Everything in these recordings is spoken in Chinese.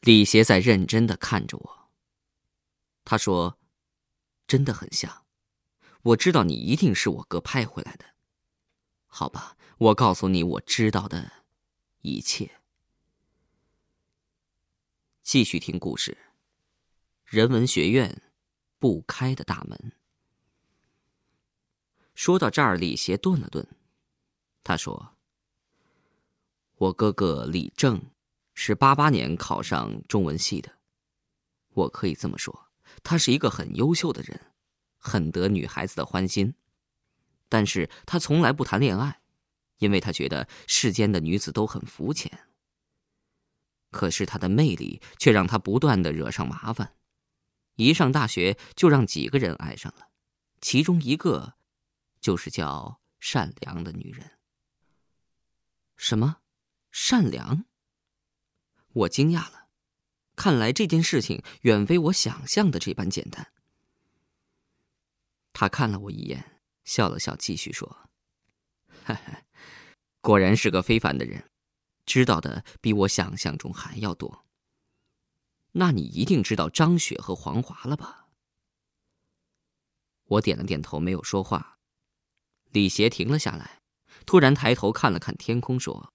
李邪在认真的看着我。他说：“真的很像，我知道你一定是我哥派回来的。好吧，我告诉你我知道的一切。”继续听故事。人文学院不开的大门。说到这儿，李邪顿了顿，他说：“我哥哥李正。”是八八年考上中文系的，我可以这么说，他是一个很优秀的人，很得女孩子的欢心。但是他从来不谈恋爱，因为他觉得世间的女子都很肤浅。可是他的魅力却让他不断的惹上麻烦，一上大学就让几个人爱上了，其中一个就是叫善良的女人。什么？善良？我惊讶了，看来这件事情远非我想象的这般简单。他看了我一眼，笑了笑，继续说：“哈哈果然是个非凡的人，知道的比我想象中还要多。那你一定知道张雪和黄华了吧？”我点了点头，没有说话。李邪停了下来，突然抬头看了看天空，说。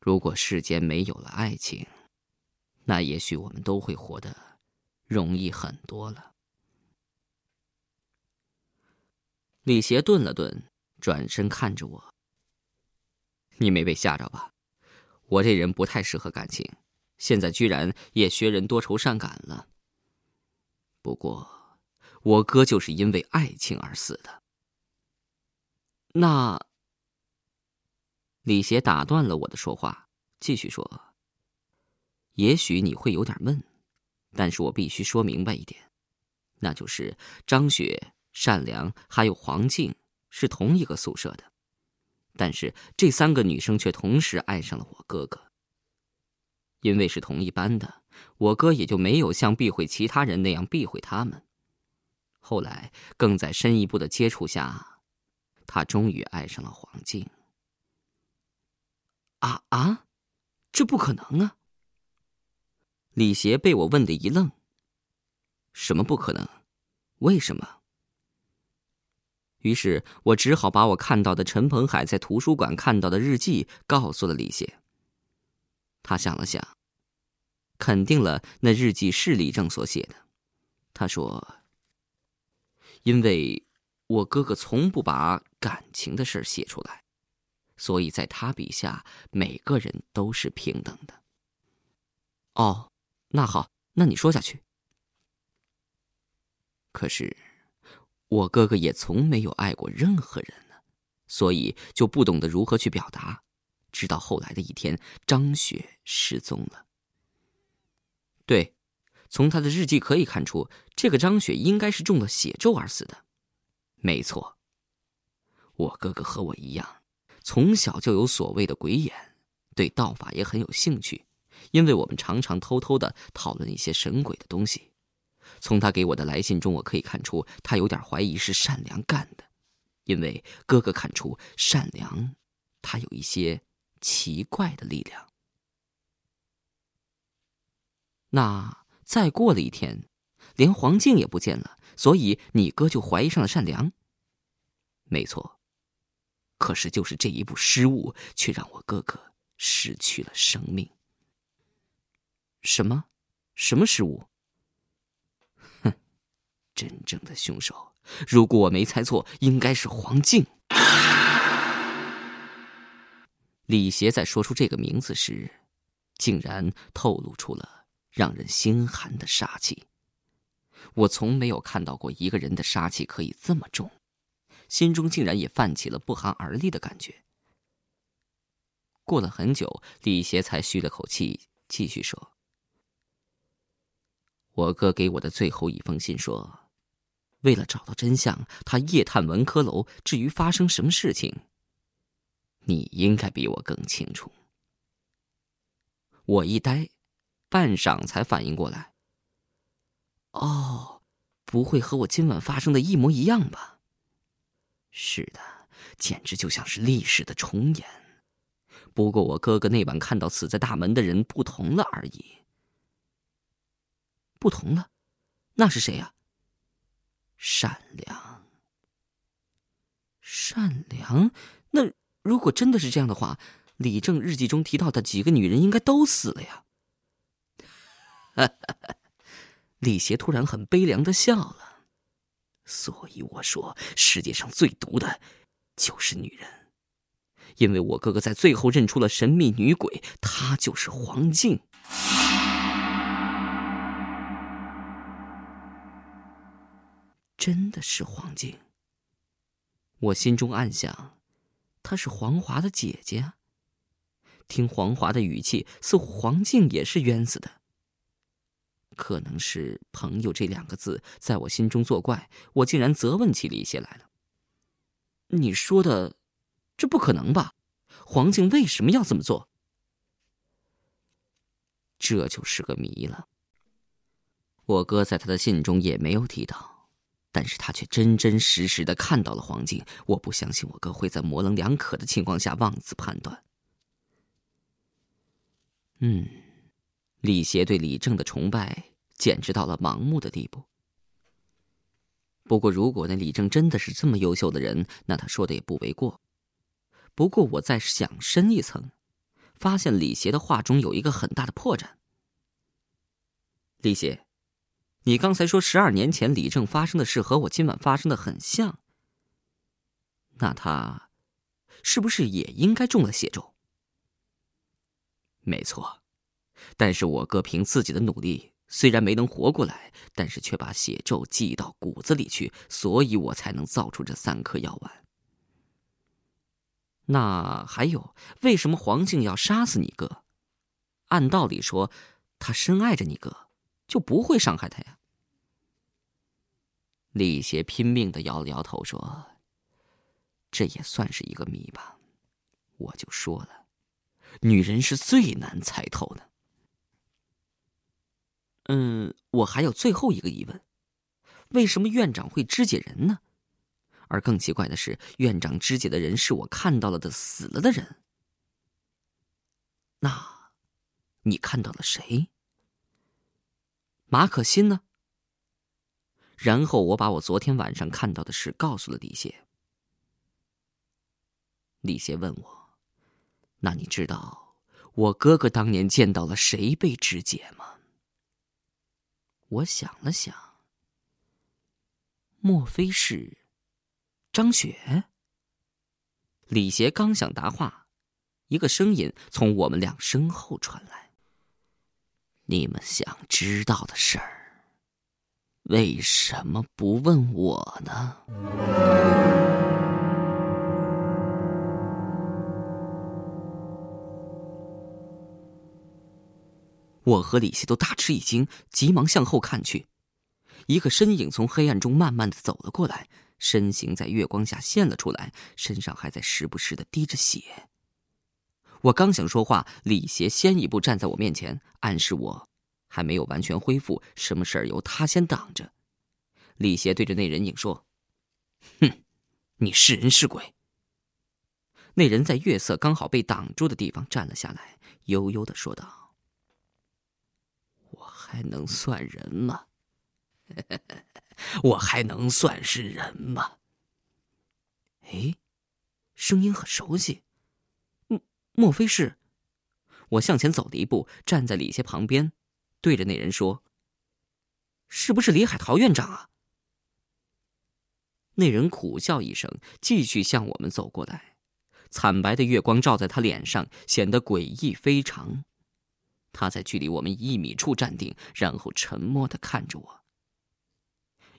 如果世间没有了爱情，那也许我们都会活得容易很多了。李邪顿了顿，转身看着我：“你没被吓着吧？我这人不太适合感情，现在居然也学人多愁善感了。不过，我哥就是因为爱情而死的。那……”李邪打断了我的说话，继续说：“也许你会有点闷，但是我必须说明白一点，那就是张雪、善良还有黄静是同一个宿舍的，但是这三个女生却同时爱上了我哥哥。因为是同一班的，我哥也就没有像避讳其他人那样避讳他们。后来更在深一步的接触下，他终于爱上了黄静。”啊啊，这不可能啊！李邪被我问的一愣。什么不可能？为什么？于是我只好把我看到的陈鹏海在图书馆看到的日记告诉了李邪。他想了想，肯定了那日记是李正所写的。他说：“因为我哥哥从不把感情的事写出来。”所以，在他笔下，每个人都是平等的。哦，那好，那你说下去。可是，我哥哥也从没有爱过任何人呢，所以就不懂得如何去表达。直到后来的一天，张雪失踪了。对，从他的日记可以看出，这个张雪应该是中了血咒而死的。没错，我哥哥和我一样。从小就有所谓的鬼眼，对道法也很有兴趣，因为我们常常偷偷的讨论一些神鬼的东西。从他给我的来信中，我可以看出他有点怀疑是善良干的，因为哥哥看出善良，他有一些奇怪的力量。那再过了一天，连黄静也不见了，所以你哥就怀疑上了善良。没错。可是，就是这一步失误，却让我哥哥失去了生命。什么？什么失误？哼，真正的凶手，如果我没猜错，应该是黄静。李邪在说出这个名字时，竟然透露出了让人心寒的杀气。我从没有看到过一个人的杀气可以这么重。心中竟然也泛起了不寒而栗的感觉。过了很久，李邪才吁了口气，继续说：“我哥给我的最后一封信说，为了找到真相，他夜探文科楼。至于发生什么事情，你应该比我更清楚。”我一呆，半晌才反应过来：“哦，不会和我今晚发生的一模一样吧？”是的，简直就像是历史的重演。不过我哥哥那晚看到死在大门的人不同了而已。不同了，那是谁呀？善良，善良。那如果真的是这样的话，李正日记中提到的几个女人应该都死了呀。李邪突然很悲凉的笑了，所以我说，世界上最毒的，就是女人。因为我哥哥在最后认出了神秘女鬼，她就是黄静。真的是黄静。我心中暗想，她是黄华的姐姐。听黄华的语气，似乎黄静也是冤死的。可能是“朋友”这两个字在我心中作怪，我竟然责问起李邪来了。你说的，这不可能吧？黄静为什么要这么做？这就是个谜了。我哥在他的信中也没有提到。但是他却真真实实的看到了黄静，我不相信我哥会在模棱两可的情况下妄自判断。嗯，李邪对李正的崇拜简直到了盲目的地步。不过，如果那李正真的是这么优秀的人，那他说的也不为过。不过，我再想深一层，发现李邪的话中有一个很大的破绽。李邪。你刚才说十二年前李正发生的事和我今晚发生的很像，那他是不是也应该中了血咒？没错，但是我哥凭自己的努力，虽然没能活过来，但是却把血咒记到骨子里去，所以我才能造出这三颗药丸。那还有，为什么黄静要杀死你哥？按道理说，他深爱着你哥。就不会伤害他呀。李邪拼命的摇了摇头，说：“这也算是一个谜吧。”我就说了，女人是最难猜透的。嗯，我还有最后一个疑问：为什么院长会肢解人呢？而更奇怪的是，院长肢解的人是我看到了的死了的人。那，你看到了谁？马可欣呢？然后我把我昨天晚上看到的事告诉了李谢。李谢问我：“那你知道我哥哥当年见到了谁被肢解吗？”我想了想，莫非是张雪？李邪刚想答话，一个声音从我们俩身后传来。你们想知道的事儿，为什么不问我呢？我和李希都大吃一惊，急忙向后看去，一个身影从黑暗中慢慢的走了过来，身形在月光下现了出来，身上还在时不时的滴着血。我刚想说话，李邪先一步站在我面前，暗示我还没有完全恢复，什么事儿由他先挡着。李邪对着那人影说：“哼，你是人是鬼？”那人在月色刚好被挡住的地方站了下来，悠悠的说道：“还能算人吗？我还能算是人吗？”哎，声音很熟悉。莫莫非是？我向前走了一步，站在李邪旁边，对着那人说：“是不是李海涛院长啊？”那人苦笑一声，继续向我们走过来。惨白的月光照在他脸上，显得诡异非常。他在距离我们一米处站定，然后沉默的看着我。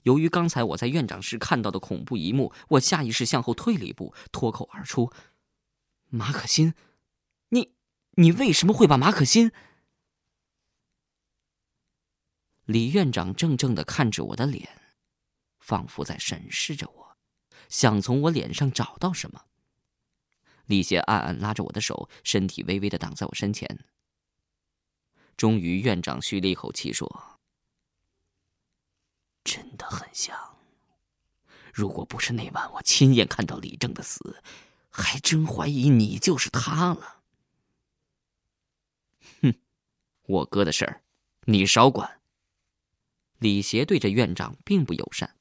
由于刚才我在院长室看到的恐怖一幕，我下意识向后退了一步，脱口而出：“马可欣。”你，你为什么会把马可欣？李院长怔怔的看着我的脸，仿佛在审视着我，想从我脸上找到什么。李邪暗暗拉着我的手，身体微微的挡在我身前。终于，院长吁了一口气说：“真的很像。如果不是那晚我亲眼看到李正的死，还真怀疑你就是他了。”哼我哥的事儿，你少管。李协对着院长并不友善。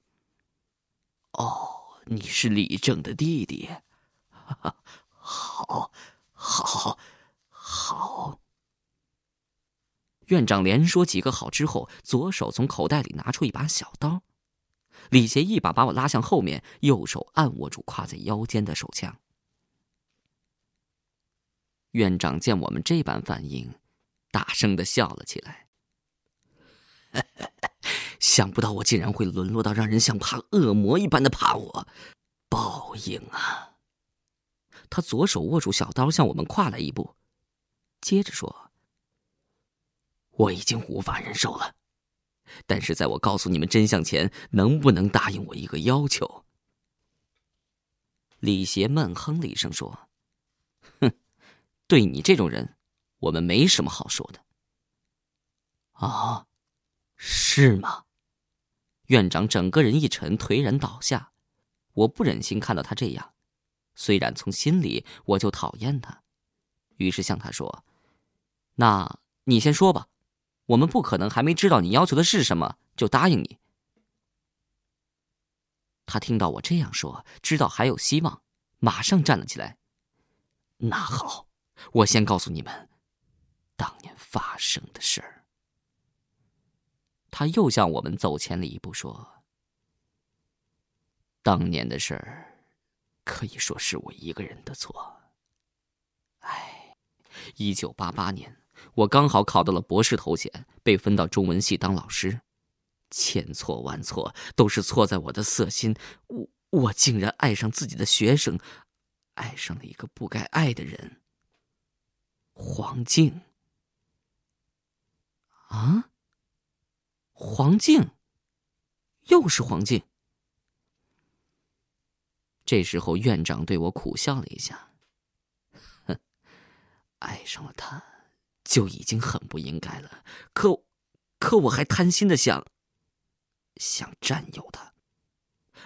哦，你是李正的弟弟，好，好，好。院长连说几个好之后，左手从口袋里拿出一把小刀。李杰一把把我拉向后面，右手按握住挎在腰间的手枪。院长见我们这般反应，大声的笑了起来。想不到我竟然会沦落到让人像怕恶魔一般的怕我，报应啊！他左手握住小刀，向我们跨来一步，接着说：“我已经无法忍受了。”但是在我告诉你们真相前，能不能答应我一个要求？李邪闷哼了一声说：“哼，对你这种人，我们没什么好说的。”啊，是吗？院长整个人一沉，颓然倒下。我不忍心看到他这样，虽然从心里我就讨厌他，于是向他说：“那你先说吧。”我们不可能还没知道你要求的是什么就答应你。他听到我这样说，知道还有希望，马上站了起来。那好，我先告诉你们，当年发生的事儿。他又向我们走前了一步，说：“当年的事儿，可以说是我一个人的错。哎，一九八八年。”我刚好考到了博士头衔，被分到中文系当老师，千错万错都是错在我的色心，我我竟然爱上自己的学生，爱上了一个不该爱的人。黄静，啊，黄静，又是黄静。这时候院长对我苦笑了一下，哼，爱上了他。就已经很不应该了，可，可我还贪心的想，想占有他。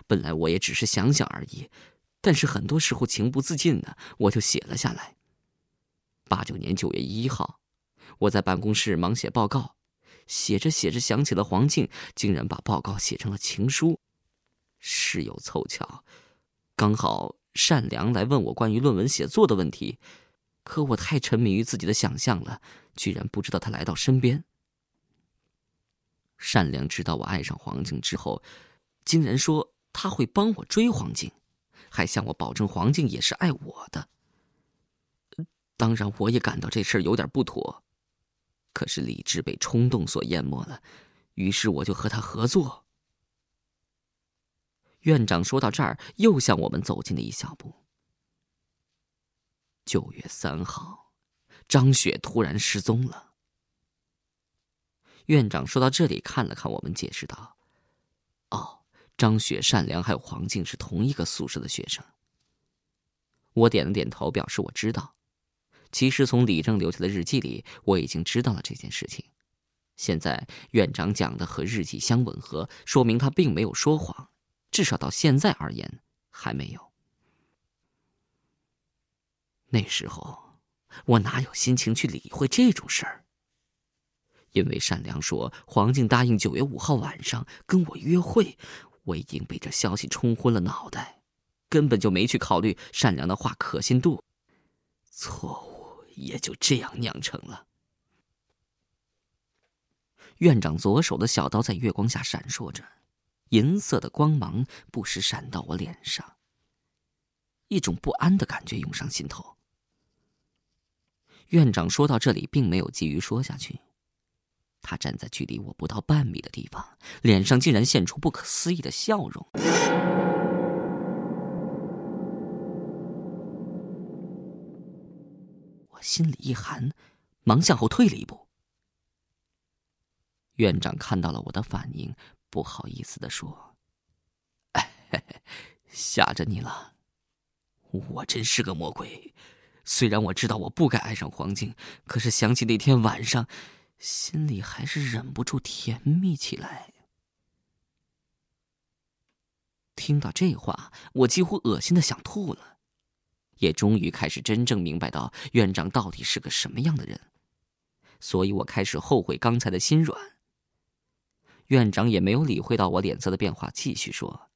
本来我也只是想想而已，但是很多时候情不自禁的，我就写了下来。八九年九月一号，我在办公室忙写报告，写着写着想起了黄静，竟然把报告写成了情书。事有凑巧，刚好善良来问我关于论文写作的问题。可我太沉迷于自己的想象了，居然不知道他来到身边。善良知道我爱上黄静之后，竟然说他会帮我追黄静，还向我保证黄静也是爱我的。当然，我也感到这事儿有点不妥，可是理智被冲动所淹没了，于是我就和他合作。院长说到这儿，又向我们走近了一小步。九月三号，张雪突然失踪了。院长说到这里，看了看我们，解释道：“哦，张雪、善良还有黄静是同一个宿舍的学生。”我点了点头，表示我知道。其实从李正留下的日记里，我已经知道了这件事情。现在院长讲的和日记相吻合，说明他并没有说谎，至少到现在而言，还没有。那时候，我哪有心情去理会这种事儿？因为善良说黄静答应九月五号晚上跟我约会，我已经被这消息冲昏了脑袋，根本就没去考虑善良的话可信度。错误也就这样酿成了。院长左手的小刀在月光下闪烁着，银色的光芒不时闪到我脸上，一种不安的感觉涌上心头。院长说到这里，并没有急于说下去。他站在距离我不到半米的地方，脸上竟然现出不可思议的笑容。我心里一寒，忙向后退了一步。院长看到了我的反应，不好意思的说：“吓着你了，我真是个魔鬼。”虽然我知道我不该爱上黄静，可是想起那天晚上，心里还是忍不住甜蜜起来。听到这话，我几乎恶心的想吐了，也终于开始真正明白到院长到底是个什么样的人。所以我开始后悔刚才的心软。院长也没有理会到我脸色的变化，继续说：“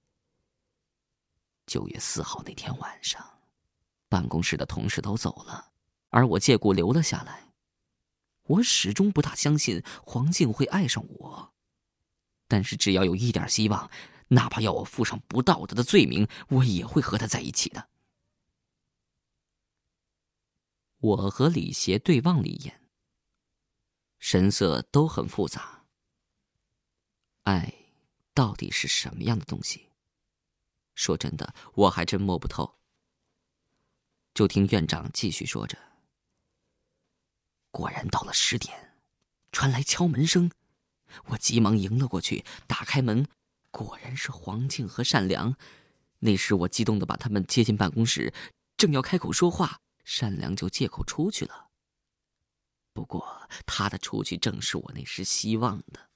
九月四号那天晚上，办公室的同事都走了，而我借故留了下来。我始终不大相信黄静会爱上我，但是只要有一点希望，哪怕要我负上不道德的罪名，我也会和他在一起的。”我和李邪对望了一眼，神色都很复杂。爱，到底是什么样的东西？说真的，我还真摸不透。就听院长继续说着。果然到了十点，传来敲门声，我急忙迎了过去，打开门，果然是黄静和善良。那时我激动的把他们接进办公室，正要开口说话。善良就借口出去了。不过他的出去正是我那时希望的。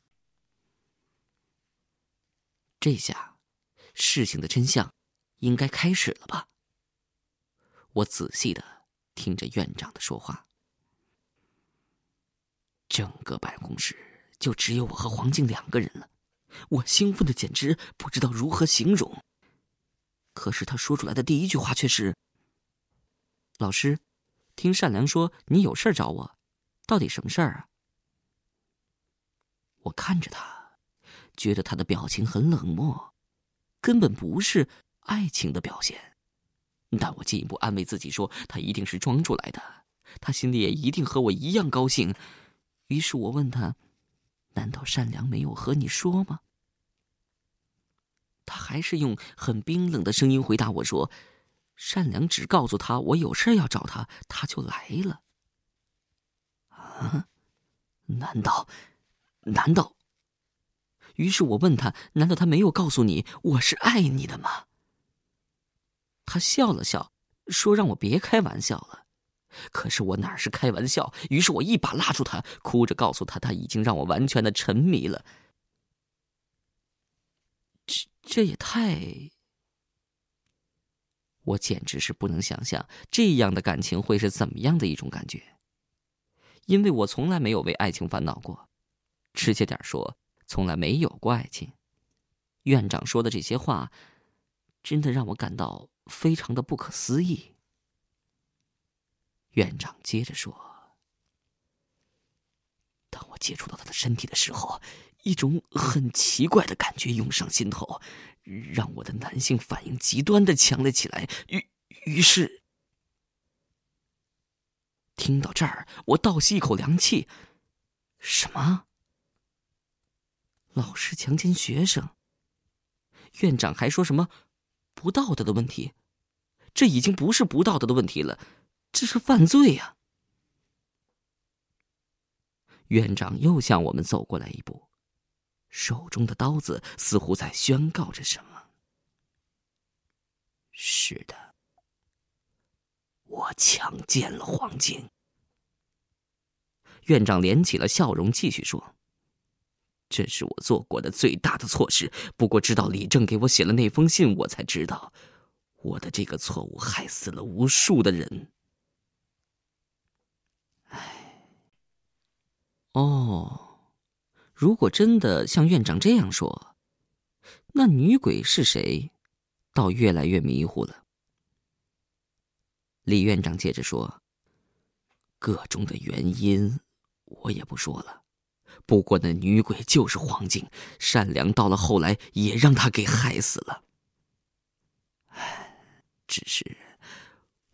这下，事情的真相应该开始了吧？我仔细的听着院长的说话。整个办公室就只有我和黄静两个人了，我兴奋的简直不知道如何形容。可是他说出来的第一句话却是。老师，听善良说你有事找我，到底什么事儿啊？我看着他，觉得他的表情很冷漠，根本不是爱情的表现。但我进一步安慰自己说，他一定是装出来的，他心里也一定和我一样高兴。于是我问他：“难道善良没有和你说吗？”他还是用很冰冷的声音回答我说。善良只告诉他我有事要找他，他就来了。啊？难道？难道？于是我问他：难道他没有告诉你我是爱你的吗？他笑了笑，说让我别开玩笑了。可是我哪是开玩笑？于是我一把拉住他，哭着告诉他他已经让我完全的沉迷了。这这也太……我简直是不能想象这样的感情会是怎么样的一种感觉，因为我从来没有为爱情烦恼过，直接点说，从来没有过爱情。院长说的这些话，真的让我感到非常的不可思议。院长接着说：“当我接触到他的身体的时候，一种很奇怪的感觉涌上心头。”让我的男性反应极端的强了起来，于于是，听到这儿，我倒吸一口凉气。什么？老师强奸学生？院长还说什么不道德的问题？这已经不是不道德的问题了，这是犯罪呀！院长又向我们走过来一步。手中的刀子似乎在宣告着什么。是的，我强奸了黄静。院长连起了笑容，继续说：“这是我做过的最大的错事。不过，直到李正给我写了那封信，我才知道，我的这个错误害死了无数的人。”唉，哦。如果真的像院长这样说，那女鬼是谁？倒越来越迷糊了。李院长接着说：“个中的原因我也不说了，不过那女鬼就是黄静，善良到了后来也让她给害死了。唉，只是……”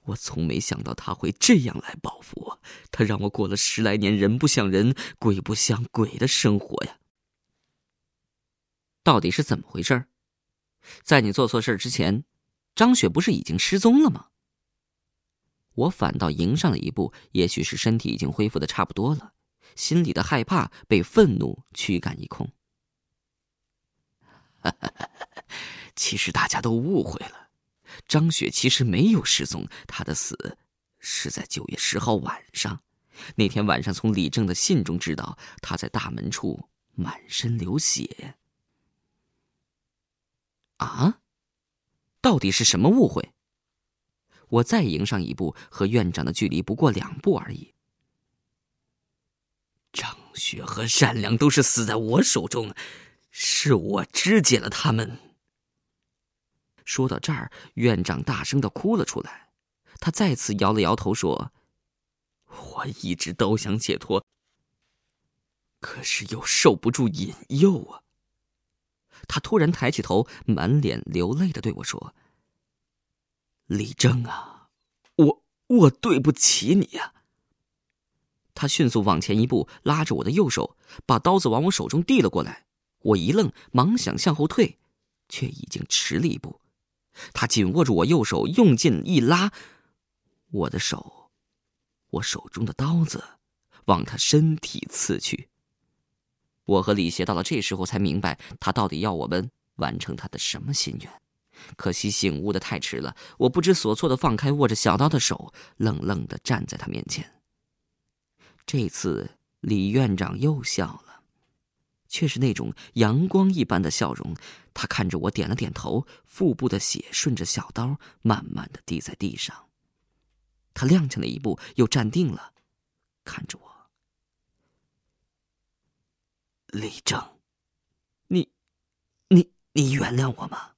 我从没想到他会这样来报复我，他让我过了十来年人不像人、鬼不像鬼的生活呀。到底是怎么回事？在你做错事之前，张雪不是已经失踪了吗？我反倒迎上了一步，也许是身体已经恢复的差不多了，心里的害怕被愤怒驱赶一空。其实大家都误会了。张雪其实没有失踪，她的死是在九月十号晚上。那天晚上，从李正的信中知道他在大门处满身流血。啊，到底是什么误会？我再迎上一步，和院长的距离不过两步而已。雪和善良都是死在我手中，是我肢解了他们。说到这儿，院长大声的哭了出来，他再次摇了摇头说：“我一直都想解脱，可是又受不住引诱啊。”他突然抬起头，满脸流泪的对我说：“李正啊，我我对不起你呀。”他迅速往前一步，拉着我的右手，把刀子往我手中递了过来。我一愣，忙想向后退，却已经迟了一步。他紧握住我右手，用劲一拉，我的手，我手中的刀子，往他身体刺去。我和李邪到了这时候才明白，他到底要我们完成他的什么心愿。可惜醒悟的太迟了，我不知所措的放开握着小刀的手，愣愣的站在他面前。这次李院长又笑了，却是那种阳光一般的笑容。他看着我，点了点头，腹部的血顺着小刀慢慢的滴在地上。他踉跄了一步，又站定了，看着我：“李正，你，你，你原谅我吗？”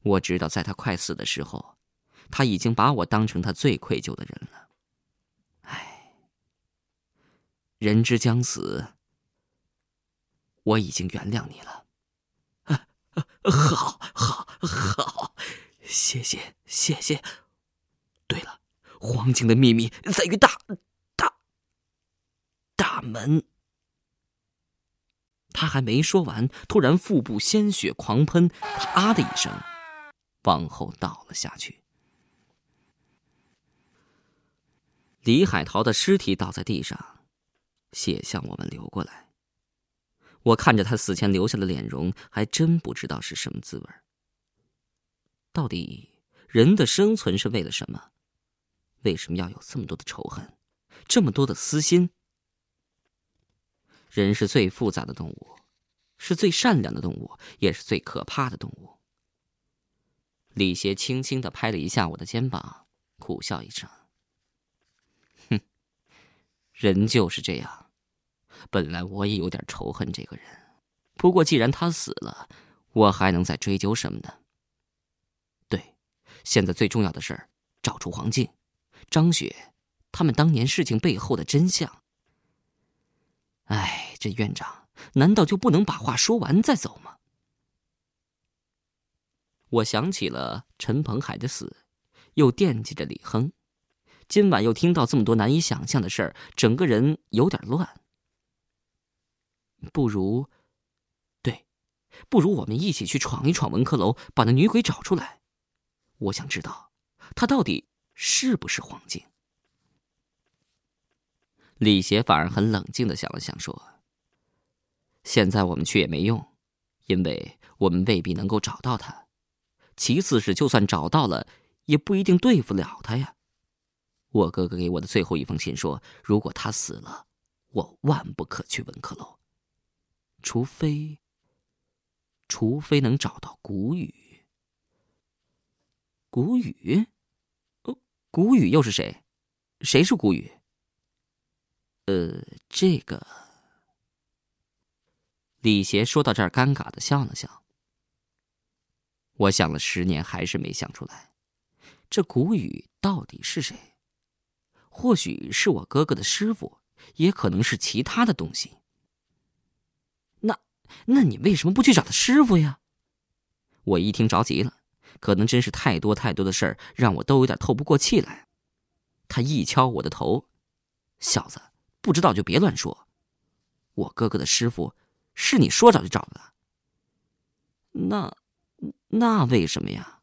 我知道，在他快死的时候，他已经把我当成他最愧疚的人了。人之将死，我已经原谅你了。好，好，好，谢谢，谢谢。对了，黄金的秘密在于大，大，大门。他还没说完，突然腹部鲜血狂喷，他啊的一声，往后倒了下去。李海涛的尸体倒在地上。血向我们流过来，我看着他死前留下的脸容，还真不知道是什么滋味。到底人的生存是为了什么？为什么要有这么多的仇恨，这么多的私心？人是最复杂的动物，是最善良的动物，也是最可怕的动物。李邪轻轻的拍了一下我的肩膀，苦笑一声：“，人就是这样。”本来我也有点仇恨这个人，不过既然他死了，我还能再追究什么呢？对，现在最重要的事儿，找出黄静、张雪他们当年事情背后的真相。哎，这院长难道就不能把话说完再走吗？我想起了陈鹏海的死，又惦记着李亨，今晚又听到这么多难以想象的事儿，整个人有点乱。不如，对，不如我们一起去闯一闯文科楼，把那女鬼找出来。我想知道，她到底是不是黄静。李邪反而很冷静的想了想，说：“现在我们去也没用，因为我们未必能够找到她。其次是，就算找到了，也不一定对付了她呀。我哥哥给我的最后一封信说，如果他死了，我万不可去文科楼。”除非，除非能找到谷雨。谷雨，哦，谷雨又是谁？谁是谷雨？呃，这个。李邪说到这儿，尴尬的笑了笑。我想了十年，还是没想出来，这谷雨到底是谁？或许是我哥哥的师傅，也可能是其他的东西。那那你为什么不去找他师傅呀？我一听着急了，可能真是太多太多的事儿，让我都有点透不过气来。他一敲我的头：“小子，不知道就别乱说。我哥哥的师傅是你说找就找的。那，那为什么呀？”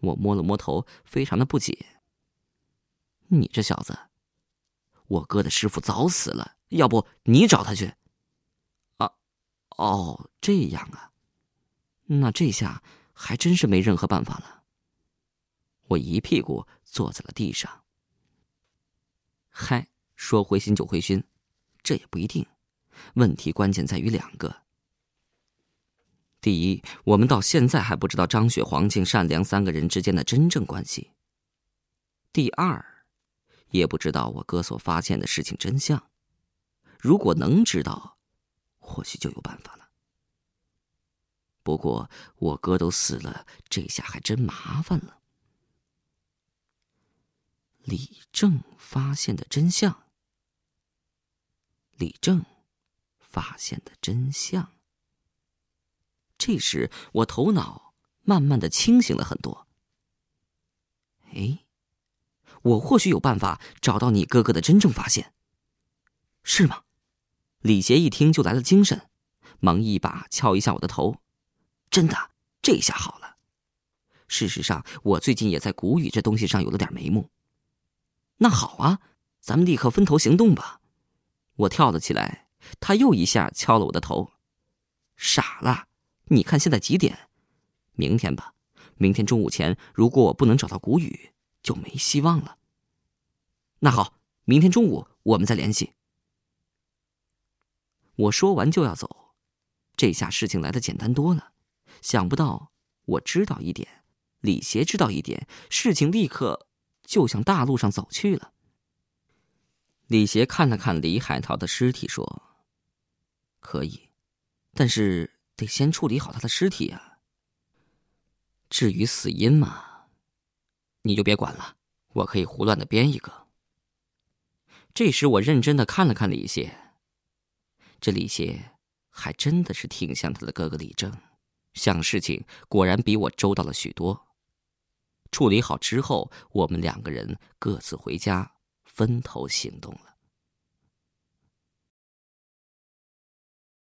我摸了摸头，非常的不解。你这小子，我哥的师傅早死了，要不你找他去？啊哦，这样啊，那这下还真是没任何办法了。我一屁股坐在了地上。嗨，说灰心就灰心，这也不一定。问题关键在于两个：第一，我们到现在还不知道张雪、黄静、善良三个人之间的真正关系；第二，也不知道我哥所发现的事情真相。如果能知道，或许就有办法了。不过我哥都死了，这下还真麻烦了。李正发现的真相。李正发现的真相。这时，我头脑慢慢的清醒了很多。哎，我或许有办法找到你哥哥的真正发现，是吗？李杰一听就来了精神，忙一把敲一下我的头。真的，这下好了。事实上，我最近也在古语这东西上有了点眉目。那好啊，咱们立刻分头行动吧！我跳了起来，他又一下敲了我的头。傻了，你看现在几点？明天吧，明天中午前，如果我不能找到古语，就没希望了。那好，明天中午我们再联系。我说完就要走，这下事情来的简单多了。想不到我知道一点，李邪知道一点，事情立刻。就向大路上走去了。李邪看了看李海涛的尸体，说：“可以，但是得先处理好他的尸体啊。至于死因嘛，你就别管了，我可以胡乱的编一个。”这时，我认真的看了看李谢，这李谢还真的是挺像他的哥哥李正，想事情果然比我周到了许多。处理好之后，我们两个人各自回家，分头行动了。